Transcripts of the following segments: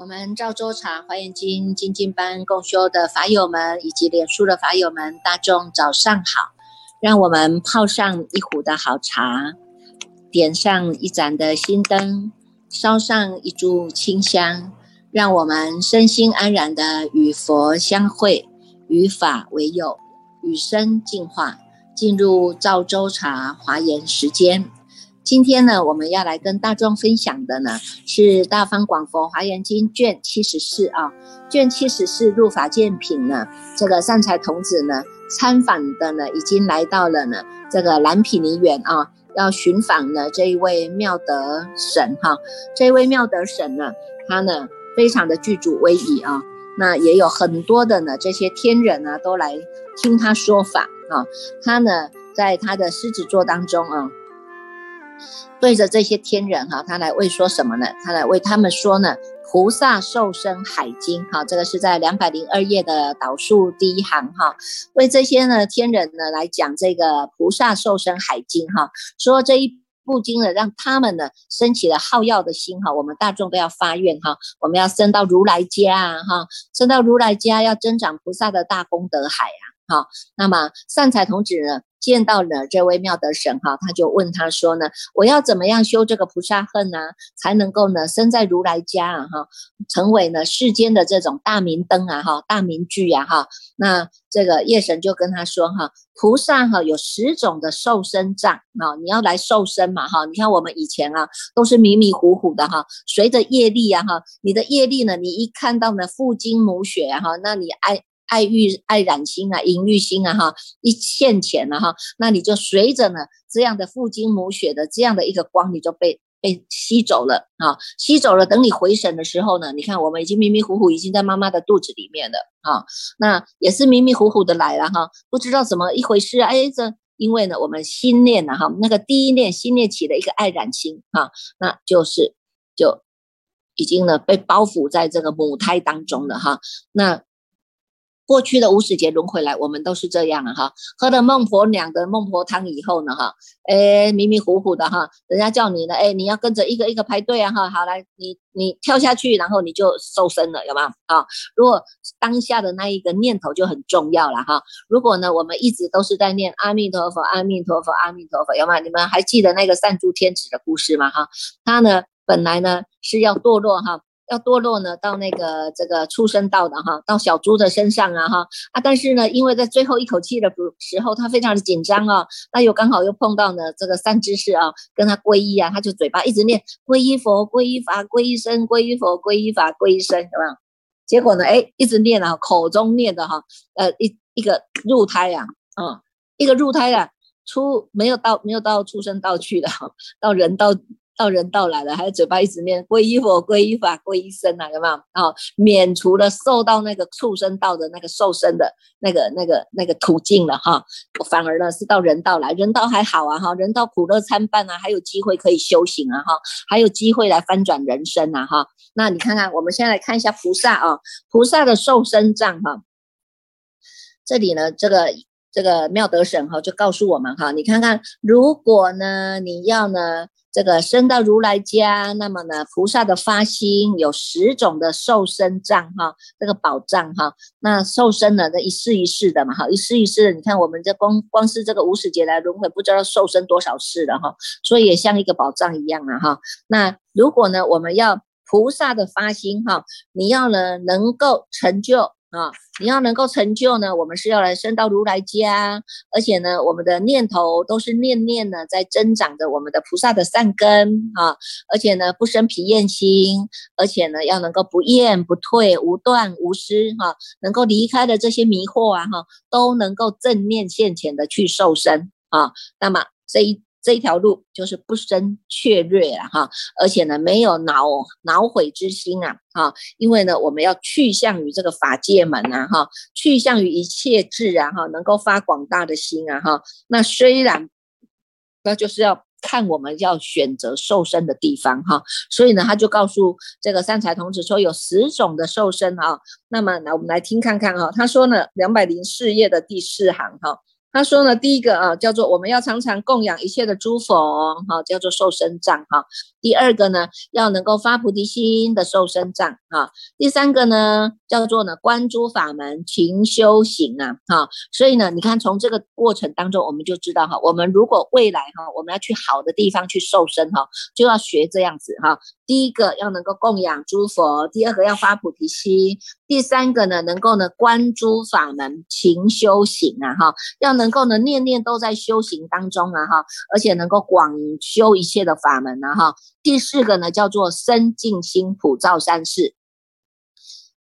我们赵州茶华严经精进班共修的法友们，以及脸书的法友们，大众早上好！让我们泡上一壶的好茶，点上一盏的心灯，烧上一炷清香，让我们身心安然的与佛相会，与法为友，与生进化，进入赵州茶华严时间。今天呢，我们要来跟大众分享的呢，是《大方广佛华严经》卷七十四啊，卷七十四入法见品呢，这个善财童子呢，参访的呢，已经来到了呢，这个蓝毗尼园啊，要寻访呢这一位妙德神哈，这一位妙德神呢，他呢非常的具足威仪啊，那也有很多的呢这些天人啊，都来听他说法啊，他呢在他的狮子座当中啊。对着这些天人哈，他来为说什么呢？他来为他们说呢，《菩萨受生海经》哈，这个是在两百零二页的导数第一行哈，为这些呢天人呢来讲这个《菩萨受生海经》哈，说这一不禁的，让他们呢升起了好药的心哈，我们大众都要发愿哈，我们要升到如来家哈，升到如来家要增长菩萨的大功德海呀。好，那么善财童子呢，见到了这位妙德神哈，他就问他说呢，我要怎么样修这个菩萨恨呢，才能够呢，生在如来家啊哈，成为呢世间的这种大明灯啊哈，大明炬呀哈。那这个夜神就跟他说哈，菩萨哈有十种的受身障啊，你要来受身嘛哈。你看我们以前啊，都是迷迷糊糊的哈，随着业力啊哈，你的业力呢，你一看到呢父精母血哈，那你爱。爱欲爱染心啊，淫欲心啊，哈，一现钱了哈，那你就随着呢这样的父精母血的这样的一个光，你就被被吸走了啊，吸走了。等你回神的时候呢，你看我们已经迷迷糊糊，已经在妈妈的肚子里面了啊，那也是迷迷糊糊的来了哈，不知道怎么一回事。哎，这因为呢，我们心念呢哈，那个第一念心念起了一个爱染心哈，那就是就已经呢被包覆在这个母胎当中了哈，那。过去的五十节轮回来，我们都是这样了哈，喝了孟婆娘的孟婆汤以后呢哈，哎迷迷糊糊的哈，人家叫你呢，哎你要跟着一个一个排队啊哈，好来你你跳下去，然后你就瘦身了，有没有啊？如果当下的那一个念头就很重要了哈。如果呢，我们一直都是在念阿弥陀佛，阿弥陀佛，阿弥陀佛，有吗？你们还记得那个善珠天子的故事吗哈？他呢本来呢是要堕落哈。要堕落呢，到那个这个畜生道的哈，到小猪的身上啊哈啊！但是呢，因为在最后一口气的时候，他非常的紧张啊，那又刚好又碰到呢这个三知识啊，跟他皈依啊，他就嘴巴一直念皈依佛、皈依法、皈依僧、皈依佛、皈依法、皈依僧，是吧？结果呢，哎，一直念啊，口中念的哈，呃，一一个入胎啊，啊，一个入胎啊，出没有到没有到畜生道去的，到人道。到人道来了，还有嘴巴一直念皈依佛、皈依法、皈依僧啊，有没有？哦，免除了受到那个畜生道的那个受生的那个、那个、那个途径了哈，反而呢是到人道来，人道还好啊哈，人道苦乐参半啊，还有机会可以修行啊哈，还有机会来翻转人生啊哈。那你看看，我们先来看一下菩萨啊，菩萨的受生藏哈，这里呢这个。这个妙德神哈就告诉我们哈，你看看，如果呢你要呢这个升到如来家，那么呢菩萨的发心有十种的受身障哈，这个宝藏哈，那受身呢这一世一世的嘛哈，一世一世的，你看我们这光光是这个五十劫来轮回，不知道受身多少世了哈，所以也像一个宝藏一样啊哈。那如果呢我们要菩萨的发心哈，你要呢能够成就。啊，你要能够成就呢，我们是要来升到如来家，而且呢，我们的念头都是念念呢，在增长着我们的菩萨的善根啊，而且呢，不生疲厌心，而且呢，要能够不厌不退，无断无失哈，能够离开的这些迷惑啊哈，都能够正念现前的去受身啊，那么这一。这一条路就是不生雀跃了哈，而且呢没有恼恼悔之心啊哈，因为呢我们要去向于这个法界门啊哈，去向于一切智啊哈，能够发广大的心啊哈。那虽然那就是要看我们要选择受身的地方哈，所以呢他就告诉这个三才童子说有十种的受身啊。那么来我们来听看看哈，他说呢两百零四页的第四行哈。他说呢，第一个啊，叫做我们要常常供养一切的诸佛，哈，叫做受身藏，哈。第二个呢，要能够发菩提心的受身藏，哈。第三个呢，叫做呢观诸法门勤修行啊，哈。所以呢，你看从这个过程当中，我们就知道哈，我们如果未来哈，我们要去好的地方去受身哈，就要学这样子哈。第一个要能够供养诸佛，第二个要发菩提心，第三个呢，能够呢观诸法门勤修行啊，哈，要。能够呢，念念都在修行当中啊，哈，而且能够广修一切的法门啊，哈。第四个呢，叫做深净心普照三世，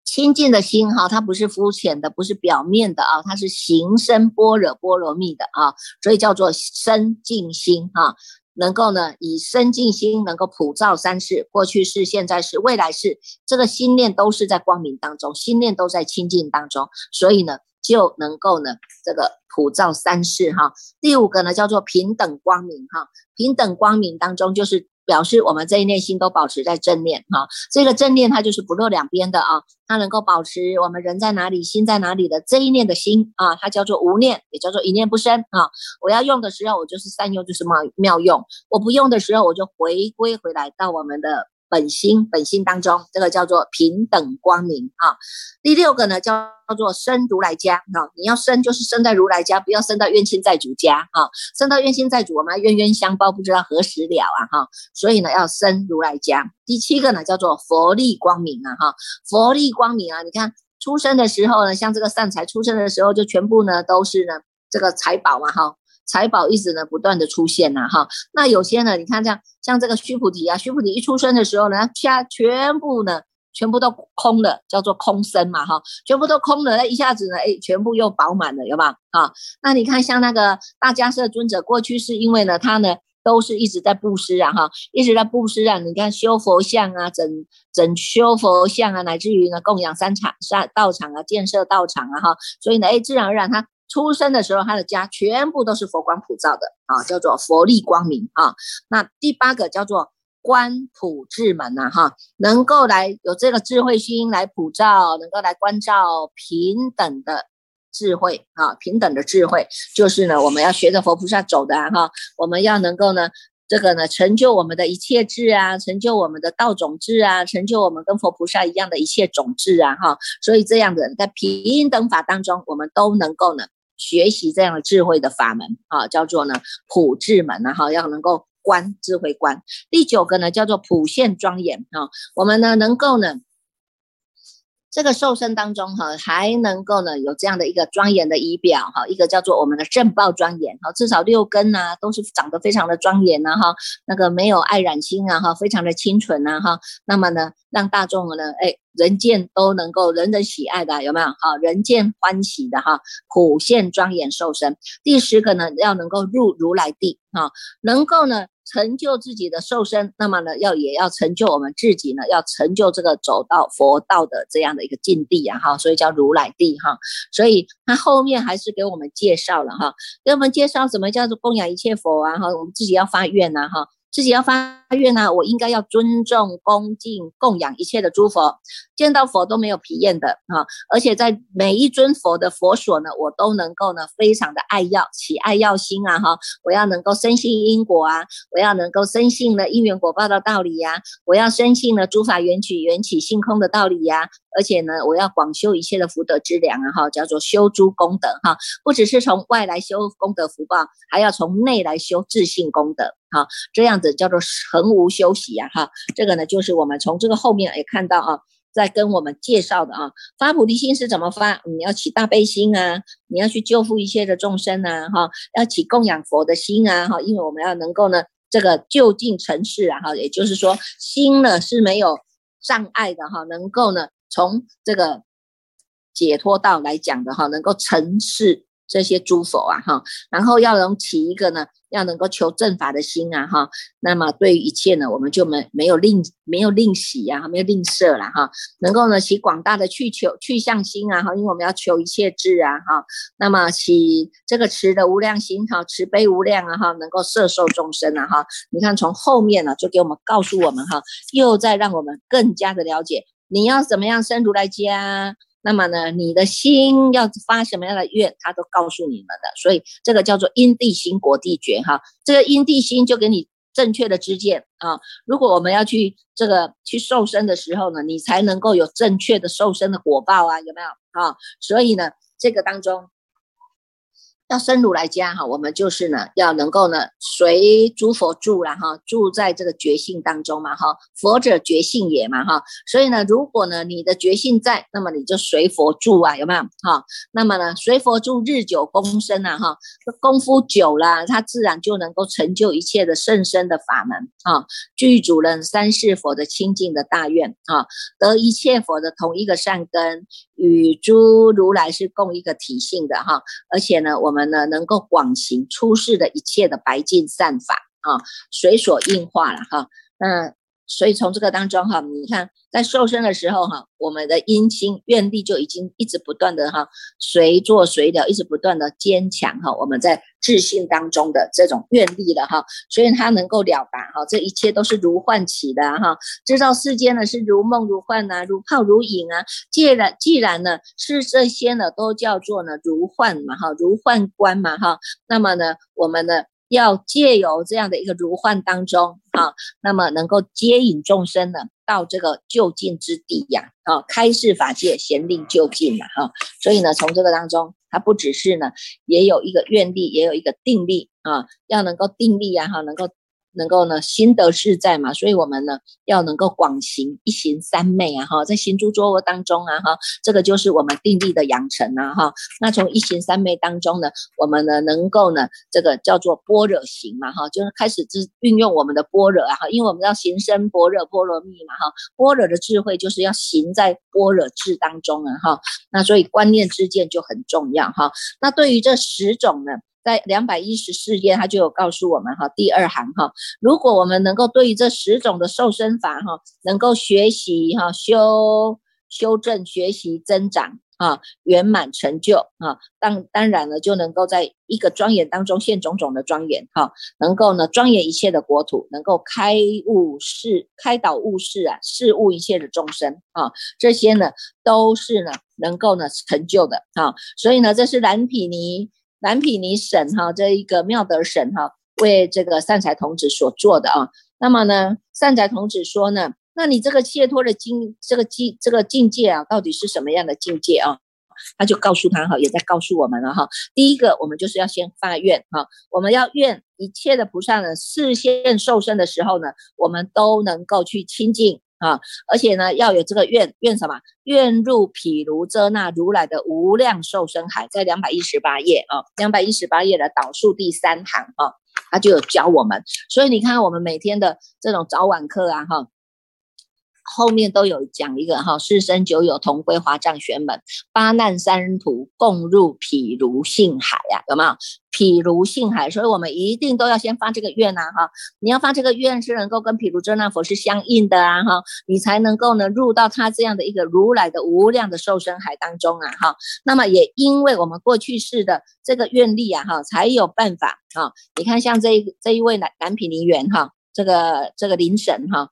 清净的心哈，它不是肤浅的，不是表面的啊，它是行深般若波罗蜜的啊，所以叫做深净心哈。能够呢，以身净心能够普照三世，过去世、现在世、未来世，这个心念都是在光明当中，心念都在清净当中，所以呢。就能够呢，这个普照三世哈。第五个呢，叫做平等光明哈。平等光明当中，就是表示我们这一念心都保持在正念哈。这个正念它就是不落两边的啊，它能够保持我们人在哪里，心在哪里的这一念的心啊，它叫做无念，也叫做一念不生啊。我要用的时候，我就是善用，就是妙妙用；我不用的时候，我就回归回来到我们的。本心本心当中，这个叫做平等光明啊。第六个呢，叫做生如来家啊。你要生，就是生在如来家，不要生到冤亲债主家啊。生到冤亲债主，我们冤冤相报，不知道何时了啊哈。所以呢，要生如来家。第七个呢，叫做佛力光明啊哈。佛力光明啊，你看出生的时候呢，像这个善财出生的时候，就全部呢都是呢这个财宝嘛哈。财宝一直呢不断的出现呐哈，那有些呢，你看这样，像这个须菩提啊，须菩提一出生的时候呢，全全部呢，全部都空了，叫做空身嘛哈，全部都空了，那一下子呢，哎，全部又饱满了，有吧啊？那你看像那个大迦叶尊者，过去是因为呢，他呢都是一直在布施啊哈，一直在布施啊，你看修佛像啊，整整修佛像啊，乃至于呢供养三场三道场啊，建设道场啊哈，所以呢，哎，自然而然他。出生的时候，他的家全部都是佛光普照的啊，叫做佛力光明啊。那第八个叫做观普智门呐哈，能够来有这个智慧心来普照，能够来关照平等的智慧啊，平等的智慧就是呢，我们要学着佛菩萨走的哈，我们要能够呢。这个呢，成就我们的一切智啊，成就我们的道种智啊，成就我们跟佛菩萨一样的一切种智啊，哈，所以这样的在平等法当中，我们都能够呢学习这样的智慧的法门啊，叫做呢普智门啊，哈，要能够观智慧观。第九个呢叫做普现庄严啊，我们呢能够呢。这个瘦身当中哈，还能够呢有这样的一个庄严的仪表哈，一个叫做我们的正报庄严哈，至少六根呐都是长得非常的庄严呐哈，那个没有爱染心啊哈，非常的清纯呐哈，那么呢让大众呢哎人见都能够人人喜爱的有没有哈？人见欢喜的哈，普现庄严瘦身。第十个呢要能够入如来地哈，能够呢。成就自己的瘦身，那么呢，要也要成就我们自己呢，要成就这个走到佛道的这样的一个境地啊，哈，所以叫如来地哈，所以他后面还是给我们介绍了哈，给我们介绍什么叫做供养一切佛啊，哈，我们自己要发愿呐，哈。自己要发愿呢，我应该要尊重、恭敬、供养一切的诸佛，见到佛都没有疲厌的啊！而且在每一尊佛的佛所呢，我都能够呢，非常的爱要起爱要心啊！哈，我要能够深信因果啊，我要能够深信呢因缘果报的道理呀，我要深信呢诸法缘起缘起性空的道理呀，而且呢，我要广修一切的福德之粮啊！哈，叫做修诸功德哈，不只是从外来修功德福报，还要从内来修自信功德。好，这样子叫做恒无休息呀，哈，这个呢就是我们从这个后面也看到啊，在跟我们介绍的啊，发菩提心是怎么发？你要起大悲心啊，你要去救护一切的众生啊，哈，要起供养佛的心啊，哈，因为我们要能够呢，这个就近成事啊，哈，也就是说心呢是没有障碍的哈，能够呢从这个解脱道来讲的哈，能够成事。这些诸佛啊，哈，然后要能起一个呢，要能够求正法的心啊，哈，那么对于一切呢，我们就没没有吝没有吝惜呀，没有吝啬了哈，能够呢起广大的去求去向心啊，哈，因为我们要求一切智啊，哈，那么起这个慈的无量心哈，慈悲无量啊，哈，能够摄受众生啊，哈，你看从后面呢就给我们告诉我们哈，又在让我们更加的了解你要怎么样生如来家。那么呢，你的心要发什么样的愿，他都告诉你们的。所以这个叫做因地心果地觉哈，这个因地心就给你正确的知见啊。如果我们要去这个去瘦身的时候呢，你才能够有正确的瘦身的果报啊，有没有啊？所以呢，这个当中。要生如来家哈，我们就是呢，要能够呢随诸佛住了哈，住在这个觉性当中嘛哈，佛者觉性也嘛哈，所以呢，如果呢你的觉性在，那么你就随佛住啊，有没有哈？那么呢随佛住日久功深啊哈，功夫久了，他自然就能够成就一切的甚深的法门啊，具足了三世佛的清净的大愿啊，得一切佛的同一个善根。与诸如来是共一个体性的哈，而且呢，我们呢能够广行出世的一切的白净善法啊，随所应化了哈。那所以从这个当中哈，你看在瘦身的时候哈，我们的阴心愿力就已经一直不断的哈，随做随了，一直不断的坚强哈。我们在自信当中的这种愿力了哈，所以他能够了达哈，这一切都是如幻起的哈，知道世间呢是如梦如幻呐，如泡如影啊。既然既然呢是这些呢都叫做呢如幻嘛哈，如幻观嘛哈，那么呢我们呢。要借由这样的一个如幻当中啊，那么能够接引众生呢到这个就近之地呀，啊，开示法界，贤令就近嘛，哈，所以呢，从这个当中，它不只是呢，也有一个愿力，也有一个定力啊，要能够定力呀，哈，能够。能够呢，心得自在嘛，所以我们呢要能够广行一行三昧啊，哈，在行住坐卧当中啊，哈，这个就是我们定力的养成啊，哈。那从一行三昧当中呢，我们呢能够呢，这个叫做般若行嘛，哈，就是开始之运用我们的般若啊，哈，因为我们要行深般若波罗蜜嘛，哈，般若的智慧就是要行在般若智当中啊，哈。那所以观念之见就很重要哈。那对于这十种呢？在两百一十四页，他就有告诉我们哈，第二行哈，如果我们能够对于这十种的瘦身法哈，能够学习哈，修修正、学习、增长啊，圆满成就啊，当当然了，就能够在一个庄严当中现种种的庄严哈，能够呢庄严一切的国土，能够开悟世、开导悟世啊，事悟一切的众生啊，这些呢都是呢能够呢成就的啊，所以呢，这是蓝毗尼。蓝毗尼省哈，这一个妙德省哈，为这个善财童子所做的啊。那么呢，善财童子说呢，那你这个切脱的境，这个境，这个境界啊，到底是什么样的境界啊？他就告诉他哈，也在告诉我们了哈。第一个，我们就是要先发愿哈，我们要愿一切的菩萨呢，视线受身的时候呢，我们都能够去亲近。啊，而且呢，要有这个愿愿什么？愿入毗卢遮那如来的无量寿生海，在两百一十八页啊，两百一十八页的导数第三行啊，他就有教我们。所以你看，我们每天的这种早晚课啊，哈。后面都有讲一个哈，四生九有同归华藏玄门，八难三途共入毗卢性海呀，有没有？毗卢性海，所以我们一定都要先发这个愿呐哈，你要发这个愿是能够跟毗卢遮那佛是相应的啊哈，你才能够呢入到他这样的一个如来的无量的受生海当中啊哈。那么也因为我们过去世的这个愿力啊哈，才有办法啊。你看像这一这一位南南毗尼园哈，这个这个灵神哈。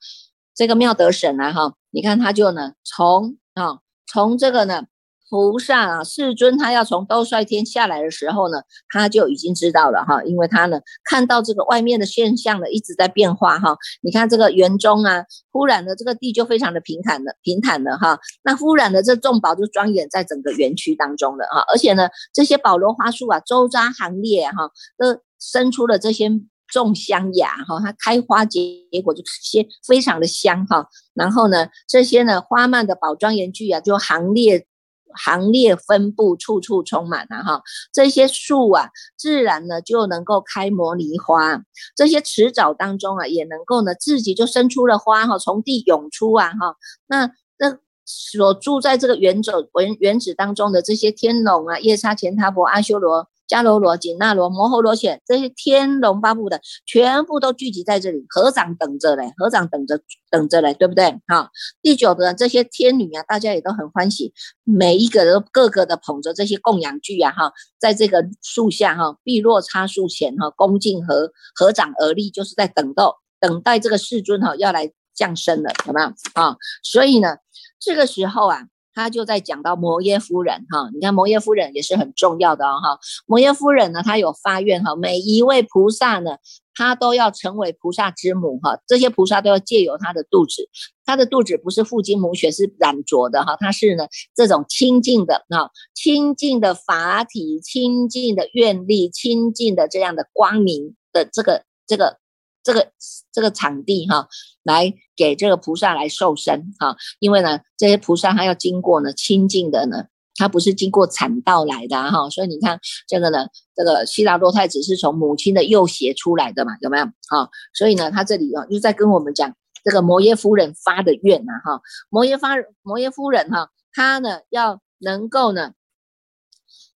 这个妙德神啊，哈，你看他就呢，从啊，从这个呢，菩萨啊，世尊他要从兜率天下来的时候呢，他就已经知道了哈，因为他呢看到这个外面的现象呢一直在变化哈，你看这个园中啊，忽然的这个地就非常的平坦的平坦的哈，那忽然的这众宝就庄严在整个园区当中了哈，而且呢这些宝罗花树啊，周匝行列哈，都生出了这些。种香芽哈，它开花结结果就些非常的香哈。然后呢，这些呢花蔓的宝庄严具啊，就行列行列分布，处处充满了哈。这些树啊，自然呢就能够开摩尼花。这些池沼当中啊，也能够呢自己就生出了花哈，从地涌出啊哈。那那所住在这个原者原原子当中的这些天龙啊，夜叉乾闼婆阿修罗。迦罗罗、紧那罗、摩诃罗伽这些天龙八部的，全部都聚集在这里，合掌等着嘞，合掌等着等着嘞，对不对？哈，第九的这些天女啊，大家也都很欢喜，每一个都个个的捧着这些供养具啊，哈，在这个树下哈，碧落插树前哈，恭敬合合掌而立，就是在等到等待这个世尊哈要来降生了，有没有啊？所以呢，这个时候啊。他就在讲到摩耶夫人哈，你看摩耶夫人也是很重要的哈。摩耶夫人呢，她有发愿哈，每一位菩萨呢，她都要成为菩萨之母哈。这些菩萨都要借由她的肚子，她的肚子不是父精母血，是染浊的哈，她是呢这种清净的哈，清净的法体，清净的愿力，清净的这样的光明的这个这个。这个这个场地哈，来给这个菩萨来受身哈，因为呢，这些菩萨他要经过呢清净的呢，他不是经过产道来的哈，所以你看这个呢，这个悉达多太子是从母亲的右胁出来的嘛，有没有？哈，所以呢，他这里啊就在跟我们讲这个摩耶夫人发的愿呐哈，摩耶发摩耶夫人哈，他呢要能够呢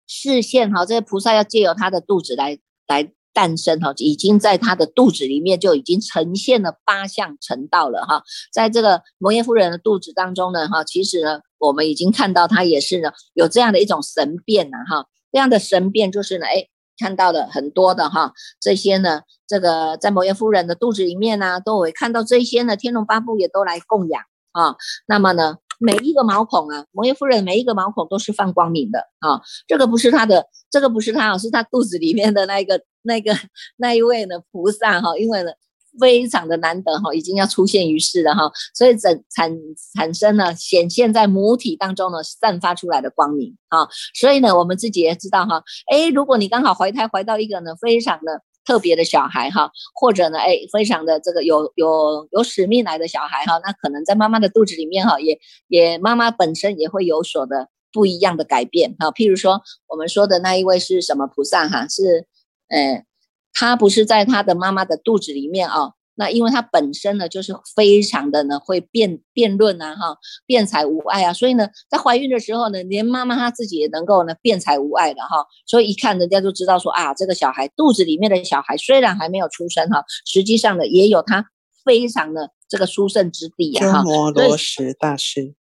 视线哈，这些菩萨要借由他的肚子来来。诞生哈，已经在他的肚子里面就已经呈现了八相成道了哈。在这个摩耶夫人的肚子当中呢哈，其实呢我们已经看到他也是呢有这样的一种神变呐哈。这样的神变就是呢哎看到了很多的哈这些呢这个在摩耶夫人的肚子里面呢都会看到这些呢天龙八部也都来供养啊。那么呢每一个毛孔啊摩耶夫人每一个毛孔都是放光明的啊。这个不是他的，这个不是他，是他肚子里面的那一个。那个那一位呢菩萨哈，因为呢非常的难得哈，已经要出现于世了哈，所以整产产生了显现在母体当中呢散发出来的光明啊，所以呢我们自己也知道哈，哎，如果你刚好怀胎怀到一个呢非常的特别的小孩哈，或者呢哎非常的这个有有有使命来的小孩哈，那可能在妈妈的肚子里面哈，也也妈妈本身也会有所的不一样的改变哈，譬如说我们说的那一位是什么菩萨哈是。哎，他不是在他的妈妈的肚子里面啊，那因为他本身呢就是非常的呢会辩辩论啊哈，辩才无碍啊，所以呢在怀孕的时候呢，连妈妈她自己也能够呢辩才无碍的哈，所以一看人家就知道说啊，这个小孩肚子里面的小孩虽然还没有出生哈，实际上呢也有他非常的这个殊胜之地啊哈。摩罗什大师，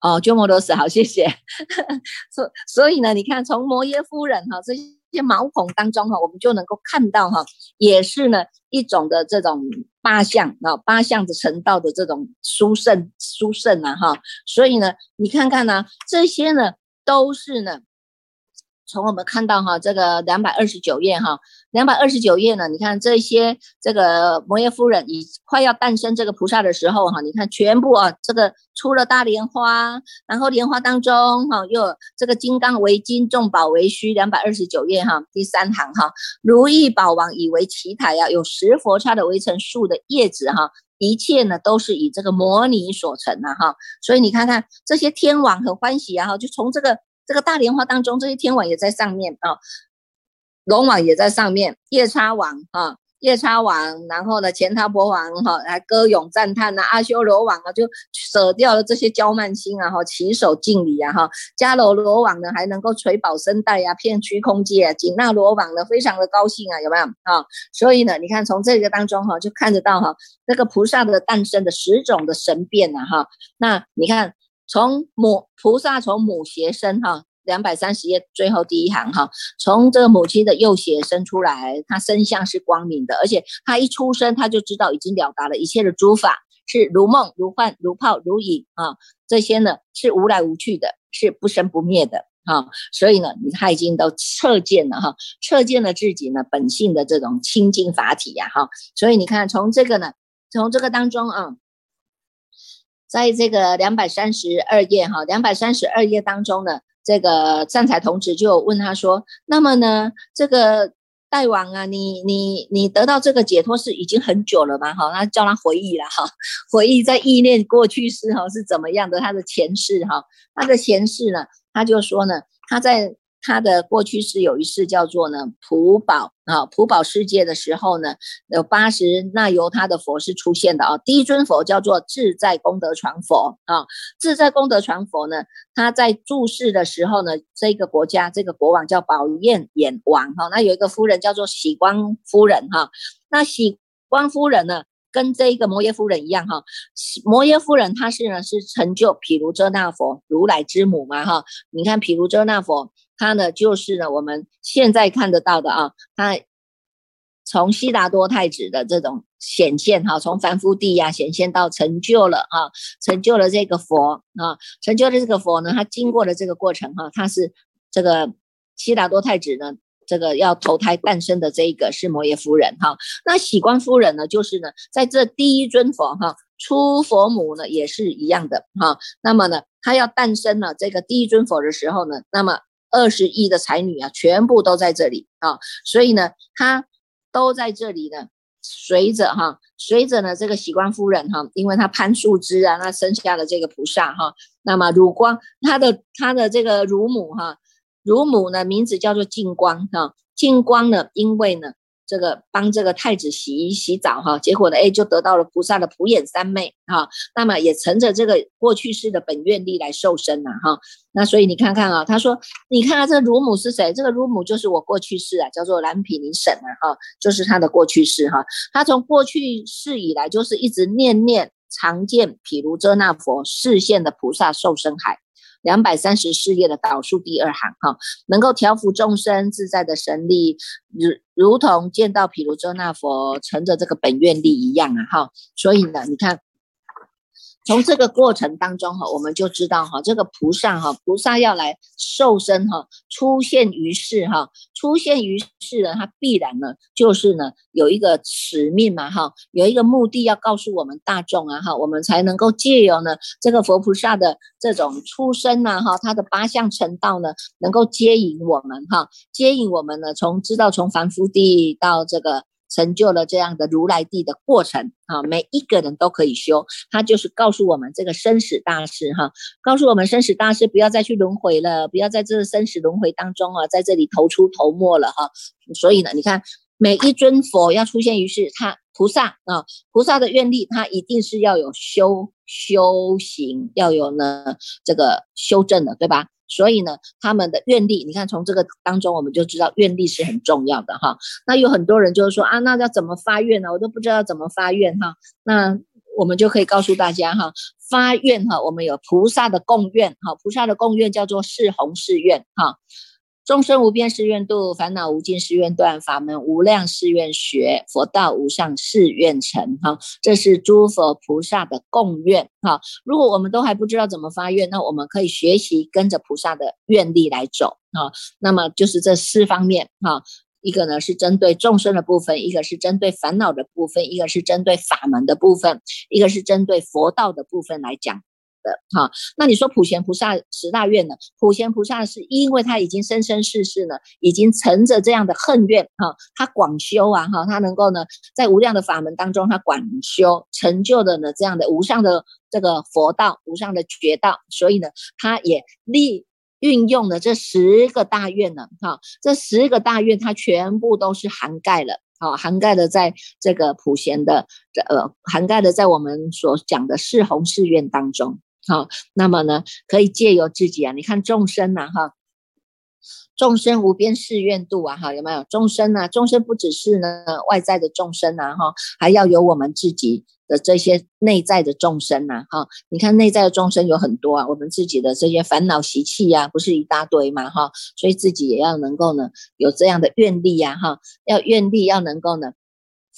哦，鸠摩罗什，好，谢谢。所所以呢，你看从摩耶夫人哈这些。些毛孔当中哈，我们就能够看到哈，也是呢一种的这种八相啊，八相的成道的这种殊胜殊胜啊哈，所以呢，你看看呢，这些呢都是呢。从我们看到哈，这个两百二十九页哈，两百二十九页呢，你看这些这个摩耶夫人已快要诞生这个菩萨的时候哈，你看全部啊，这个出了大莲花，然后莲花当中哈，又这个金刚为金，众宝为虚，两百二十九页哈，第三行哈，如意宝王以为奇台呀，有十佛刹的围成树的叶子哈，一切呢都是以这个摩尼所成的哈，所以你看看这些天王很欢喜啊哈，就从这个。这个大莲花当中，这些天王也在上面啊，龙王也在上面，夜叉王啊，夜叉王，然后呢，钱他伯王哈，来歌咏赞叹呐，阿修罗王啊，就舍掉了这些娇慢心啊，哈，起手敬礼啊，哈，迦楼罗王呢，还能够垂宝身带呀，遍虚空界，紧那罗王呢，非常的高兴啊，有没有啊？所以呢，你看从这个当中哈，就看得到哈，那个菩萨的诞生的十种的神变呐，哈，那你看。从母菩萨从母胁生哈，两百三十页最后第一行哈，从这个母亲的右胁生出来，他身相是光明的，而且他一出生他就知道已经了达了一切的诸法是如梦如幻如泡如影啊，这些呢是无来无去的，是不生不灭的啊，所以呢，你他已经都测见了哈，测见了自己呢本性的这种清净法体呀哈，所以你看从这个呢，从这个当中啊。在这个两百三十二页哈，两百三十二页当中呢，这个善财童子就问他说：“那么呢，这个大王啊，你你你得到这个解脱是已经很久了吗？哈，那叫他回忆了哈，回忆在意念过去式哈是怎么样的，他的前世哈，他的前世呢，他就说呢，他在。”他的过去是有一世叫做呢普宝啊普宝世界的时候呢有八十那由他的佛是出现的啊第一尊佛叫做自在功德传佛啊自在功德传佛呢他在注释的时候呢这个国家这个国王叫宝焰眼王哈那有一个夫人叫做喜光夫人哈那喜光夫人呢跟这一个摩耶夫人一样哈摩耶夫人她是呢是成就毗卢遮那佛如来之母嘛哈你看毗卢遮那佛。它呢，就是呢，我们现在看得到的啊，它从悉达多太子的这种显现哈，从凡夫地呀显现到成就了啊，成就了这个佛啊，成就了这个佛呢，他经过了这个过程哈，他是这个悉达多太子呢，这个要投胎诞生的这一个是摩耶夫人哈，那喜光夫人呢，就是呢在这第一尊佛哈出佛母呢也是一样的哈，那么呢他要诞生了这个第一尊佛的时候呢，那么二十亿的才女啊全部都在这里啊，所以呢她。都在这里呢，随着哈，随着呢这个喜光夫人哈，因为她攀树枝啊，那生下了这个菩萨哈，那么乳光她的她的这个乳母哈，乳母呢名字叫做净光哈，净光呢因为呢。这个帮这个太子洗衣洗澡哈，结果呢，哎，就得到了菩萨的普眼三昧哈。那么也乘着这个过去世的本愿力来受身呐哈。那所以你看看啊，他说，你看看这个乳母是谁？这个乳母就是我过去世啊，叫做蓝毗尼婶啊哈，就是他的过去世哈。他从过去世以来，就是一直念念常见毗卢遮那佛视现的菩萨受身海。两百三十四页的导数第二行哈，能够调伏众生自在的神力，如如同见到毗卢遮那佛乘着这个本愿力一样啊哈，所以呢，你看。从这个过程当中哈，我们就知道哈，这个菩萨哈，菩萨要来受身哈，出现于世哈，出现于世呢，他必然呢，就是呢，有一个使命嘛哈，有一个目的要告诉我们大众啊哈，我们才能够借由呢这个佛菩萨的这种出生呐哈，他的八相成道呢，能够接引我们哈，接引我们呢，从知道从凡夫地到这个。成就了这样的如来地的过程啊，每一个人都可以修，他就是告诉我们这个生死大事哈，告诉我们生死大事不要再去轮回了，不要在这生死轮回当中啊，在这里投出头没了哈。所以呢，你看每一尊佛要出现于世，他菩萨啊，菩萨的愿力，他一定是要有修修行，要有呢这个修正的，对吧？所以呢，他们的愿力，你看从这个当中，我们就知道愿力是很重要的哈。那有很多人就是说啊，那要怎么发愿呢？我都不知道怎么发愿哈。那我们就可以告诉大家哈，发愿哈，我们有菩萨的供愿哈，菩萨的供愿叫做四弘誓愿哈。众生无边誓愿度，烦恼无尽誓愿断，法门无量誓愿学，佛道无上誓愿成。哈，这是诸佛菩萨的供愿。哈，如果我们都还不知道怎么发愿，那我们可以学习跟着菩萨的愿力来走。哈，那么就是这四方面。哈，一个呢是针对众生的部分，一个是针对烦恼的部分，一个是针对法门的部分，一个是针对佛道的部分来讲。的哈，那你说普贤菩萨十大愿呢？普贤菩萨是因为他已经生生世世呢，已经乘着这样的恨怨哈，他广修啊哈，他能够呢在无量的法门当中，他广修成就的呢这样的无上的这个佛道，无上的觉道，所以呢，他也利运用了这十个大愿呢哈，这十个大愿他全部都是涵盖了，好涵盖的在这个普贤的这呃涵盖的在我们所讲的四弘誓愿当中。好，那么呢，可以借由自己啊，你看众生呐，哈，众生无边誓愿度啊，哈，有没有众生呢？众生不只是呢外在的众生呐，哈，还要有我们自己的这些内在的众生呐，哈，你看内在的众生有很多啊，我们自己的这些烦恼习气呀，不是一大堆嘛，哈，所以自己也要能够呢有这样的愿力呀，哈，要愿力要能够呢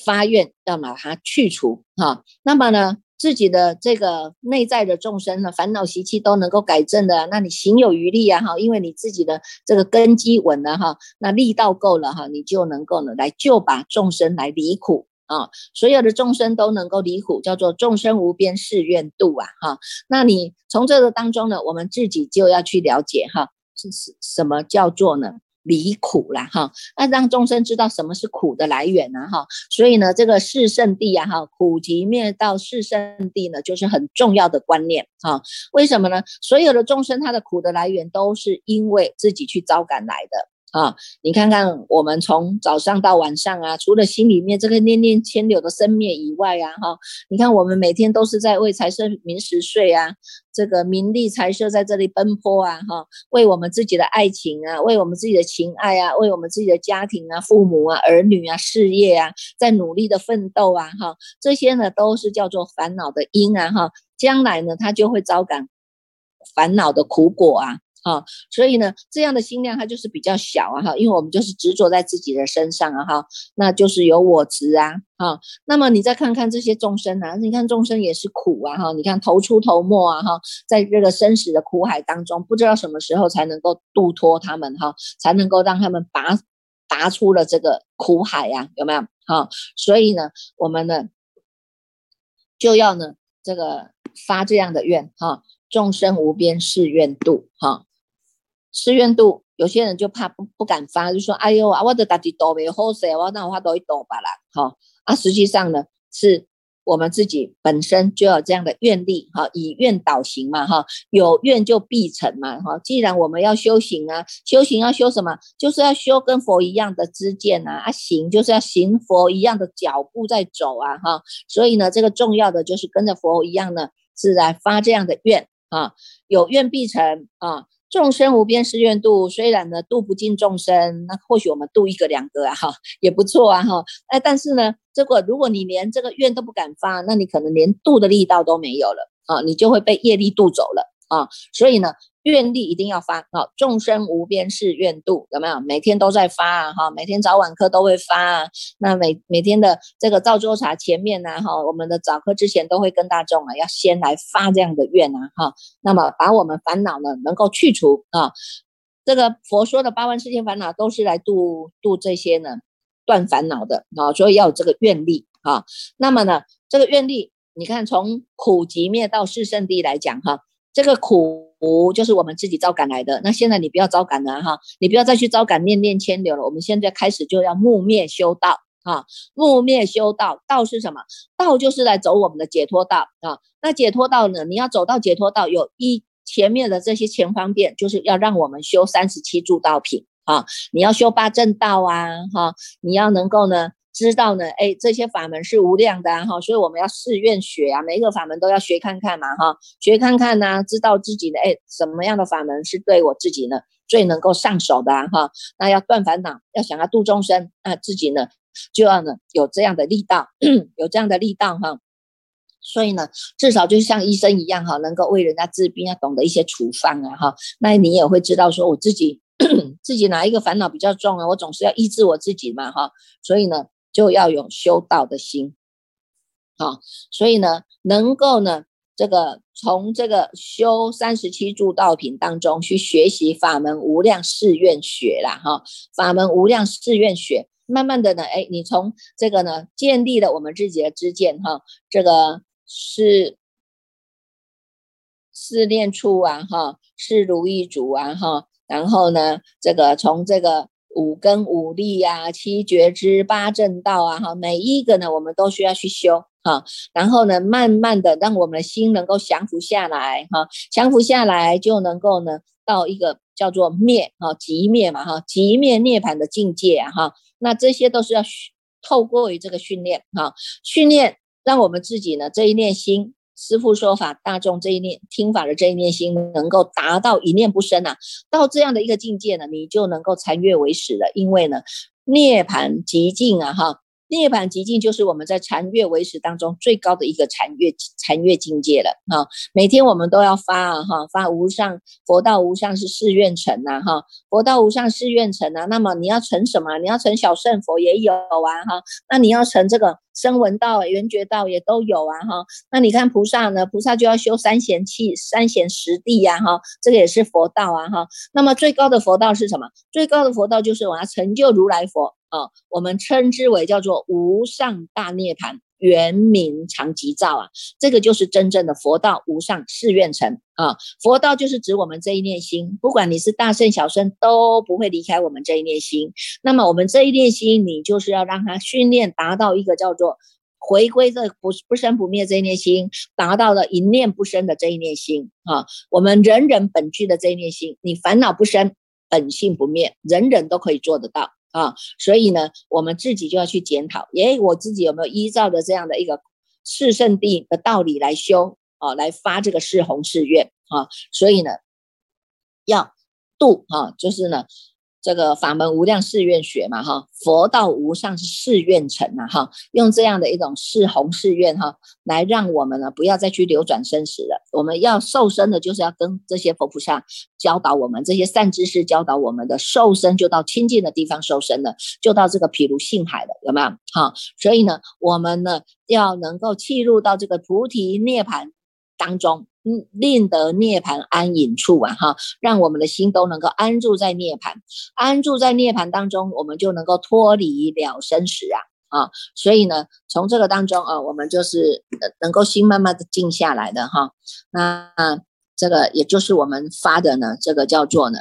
发愿要把它去除，哈，那么呢？自己的这个内在的众生呢，烦恼习气都能够改正的，那你行有余力啊哈，因为你自己的这个根基稳了哈，那力道够了哈，你就能够呢来救把众生来离苦啊，所有的众生都能够离苦，叫做众生无边誓愿度啊哈。那你从这个当中呢，我们自己就要去了解哈，是是什么叫做呢？离苦了哈，那让众生知道什么是苦的来源呢哈，所以呢，这个是圣地啊哈，苦集灭道是圣地呢，就是很重要的观念哈。为什么呢？所有的众生他的苦的来源都是因为自己去招感来的。啊，你看看我们从早上到晚上啊，除了心里面这个念念牵柳的生灭以外啊，哈，你看我们每天都是在为财色名食睡啊，这个名利财色在这里奔波啊，哈，为我们自己的爱情啊，为我们自己的情爱啊，为我们自己的家庭啊、父母啊、儿女啊、事业啊，在努力的奋斗啊，哈，这些呢都是叫做烦恼的因啊，哈，将来呢他就会招感烦恼的苦果啊。啊，所以呢，这样的心量它就是比较小啊哈，因为我们就是执着在自己的身上啊哈，那就是有我执啊哈。那么你再看看这些众生啊，你看众生也是苦啊哈，你看头出头没啊哈，在这个生死的苦海当中，不知道什么时候才能够度脱他们哈，才能够让他们拔拔出了这个苦海呀，有没有哈？所以呢，我们呢就要呢这个发这样的愿哈，众生无边誓愿度哈。誓愿度，有些人就怕不不敢发，就说：“哎呦啊，我的大地多没好势，我那我发多一多吧啦。”哈啊，实际上呢，是我们自己本身就有这样的愿力，哈，以愿导行嘛，哈，有愿就必成嘛，哈。既然我们要修行啊，修行要修什么？就是要修跟佛一样的知见啊，啊，行就是要行佛一样的脚步在走啊，哈。所以呢，这个重要的就是跟着佛一样呢，是来发这样的愿啊，有愿必成啊。众生无边誓愿度，虽然呢度不尽众生，那或许我们度一个两个啊，哈，也不错啊，哈，哎，但是呢，这个如果你连这个愿都不敢发，那你可能连度的力道都没有了啊，你就会被业力渡走了啊，所以呢。愿力一定要发啊！众生无边誓愿度，有没有？每天都在发啊！哈，每天早晚课都会发啊。那每每天的这个造作茶前面呢，哈，我们的早课之前都会跟大众啊，要先来发这样的愿啊，哈。那么把我们烦恼呢，能够去除啊。这个佛说的八万四千烦恼，都是来度度这些呢，断烦恼的啊。所以要有这个愿力啊。那么呢，这个愿力，你看从苦集灭到四圣地来讲哈，这个苦。苦就是我们自己招感来的，那现在你不要招感了哈，你不要再去招感念念牵流了。我们现在开始就要木灭修道啊，木灭修道，道是什么？道就是来走我们的解脱道啊。那解脱道呢？你要走到解脱道，有一前面的这些前方便，就是要让我们修三十七助道品啊。你要修八正道啊，哈，你要能够呢。知道呢，哎，这些法门是无量的哈，所以我们要誓愿学啊，每一个法门都要学看看嘛哈，学看看呢，知道自己的哎，什么样的法门是对我自己呢最能够上手的哈，那要断烦恼，要想要度众生，那自己呢就要呢有这样的力道，有这样的力道哈，所以呢，至少就像医生一样哈，能够为人家治病，要懂得一些处方啊哈，那你也会知道说我自己 自己哪一个烦恼比较重啊，我总是要医治我自己嘛哈，所以呢。就要有修道的心，好，所以呢，能够呢，这个从这个修三十七助道品当中去学习法门无量誓愿学啦，哈，法门无量誓愿学，慢慢的呢，哎，你从这个呢，建立了我们自己的知见，哈，这个是是念处啊，哈，是如意足啊，哈，然后呢，这个从这个。五根五力呀，七觉知八正道啊，哈，每一个呢，我们都需要去修哈。然后呢，慢慢的让我们的心能够降服下来哈，降服下来就能够呢，到一个叫做灭哈，即灭嘛哈，即灭涅槃的境界哈。那这些都是要透过于这个训练哈，训练让我们自己呢这一念心。师父说法，大众这一念听法的这一念心，能够达到一念不生啊，到这样的一个境界呢，你就能够禅悦为始了。因为呢，涅槃极境啊，哈。涅槃极境就是我们在禅悦维持当中最高的一个禅悦禅悦境界了哈。每天我们都要发啊哈，发无上佛道无上是誓愿成呐哈，佛道无上誓愿成啊。那么你要成什么？你要成小圣佛也有啊哈。那你要成这个声闻道、缘觉道也都有啊哈。那你看菩萨呢？菩萨就要修三贤气、三贤十地呀哈，这个也是佛道啊哈。那么最高的佛道是什么？最高的佛道就是我要成就如来佛。啊，我们称之为叫做无上大涅槃，原名常吉兆啊，这个就是真正的佛道无上誓愿成啊。佛道就是指我们这一念心，不管你是大圣小圣，都不会离开我们这一念心。那么我们这一念心，你就是要让它训练达到一个叫做回归这不不生不灭这一念心，达到了一念不生的这一念心啊。我们人人本具的这一念心，你烦恼不生，本性不灭，人人都可以做得到。啊，所以呢，我们自己就要去检讨，诶，我自己有没有依照着这样的一个四圣地的道理来修啊，来发这个四弘誓愿啊？所以呢，要度啊，就是呢，这个法门无量誓愿学嘛，哈，佛道无上是誓愿成啊，哈，用这样的一种誓弘誓愿哈，来让我们呢不要再去流转生死了。我们要受生的，就是要跟这些佛菩萨教导我们，这些善知识教导我们的受生，就到清净的地方受生了，就到这个譬如性海了，有没有？哈，所以呢，我们呢要能够契入到这个菩提涅盘当中。嗯令得涅盘安隐处啊，哈，让我们的心都能够安住在涅盘，安住在涅盘当中，我们就能够脱离了生死啊，啊，所以呢，从这个当中啊，我们就是能够心慢慢的静下来的哈，那这个也就是我们发的呢，这个叫做呢。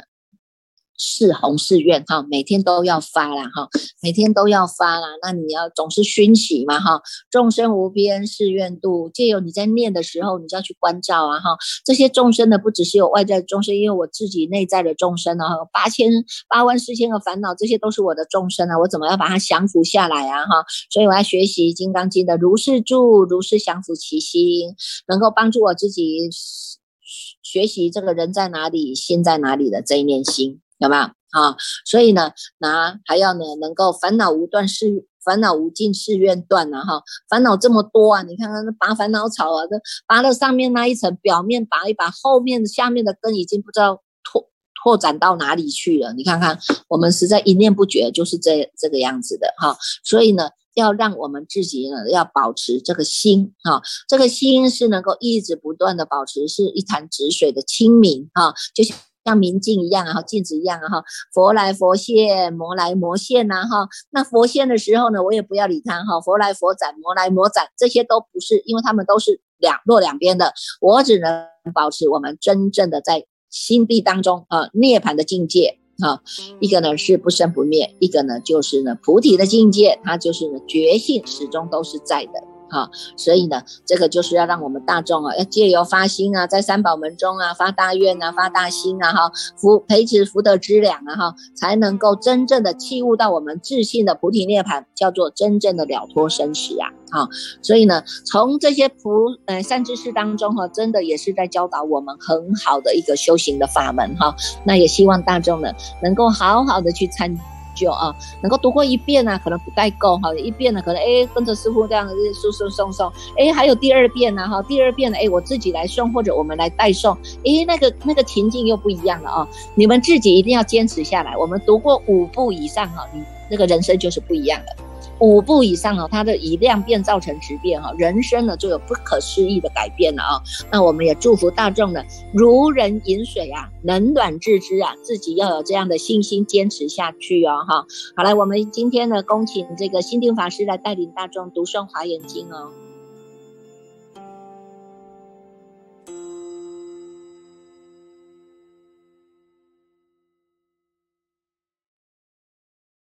是弘是愿哈，每天都要发啦哈，每天都要发啦。那你要总是熏习嘛哈，众生无边誓愿度，借由你在念的时候，你就要去关照啊哈。这些众生呢，不只是有外在众生，因为我自己内在的众生啊。八千八万四千个烦恼，这些都是我的众生啊。我怎么要把它降服下来啊哈？所以我要学习《金刚经》的如是住，如是降服其心，能够帮助我自己学习这个人在哪里，心在哪里的这一念心。有没有啊？所以呢，那还要呢，能够烦恼无断是烦恼无尽是愿断呐哈。烦恼这么多啊，你看看那拔烦恼草啊，这拔了上面那一层，表面拔一拔，后面下面的根已经不知道拓拓展到哪里去了。你看看，我们实在一念不绝，就是这这个样子的哈。所以呢，要让我们自己呢，要保持这个心哈，这个心是能够一直不断的保持，是一潭止水的清明哈，就像。像明镜一样啊，哈，镜子一样啊，哈，佛来佛现，魔来魔现呐，哈。那佛现的时候呢，我也不要理他，哈。佛来佛斩，魔来魔斩，这些都不是，因为他们都是两落两边的。我只能保持我们真正的在心地当中啊，涅槃的境界啊。一个呢是不生不灭，一个呢就是呢菩提的境界，它就是呢觉性始终都是在的。好，所以呢，这个就是要让我们大众啊，要借由发心啊，在三宝门中啊，发大愿啊，发大心啊，哈，福培植福德之粮啊，哈，才能够真正的契悟到我们自信的菩提涅槃，叫做真正的了脱生死啊，好，所以呢，从这些菩呃善知识当中哈，真的也是在教导我们很好的一个修行的法门哈，那也希望大众呢，能够好好的去参。就啊，能够读过一遍呢，可能不太够哈。一遍呢，可能哎跟着师傅这样子送送送送，哎还有第二遍呢哈。第二遍呢，哎我自己来送或者我们来代送，哎那个那个情境又不一样了啊。你们自己一定要坚持下来。我们读过五部以上哈，你那个人生就是不一样的。五步以上哦，它的以量变造成质变哈，人生呢就有不可思议的改变了啊。那我们也祝福大众呢，如人饮水啊，冷暖自知啊，自己要有这样的信心，坚持下去哦哈。好了，我们今天呢，恭请这个心定法师来带领大众读诵华严经哦。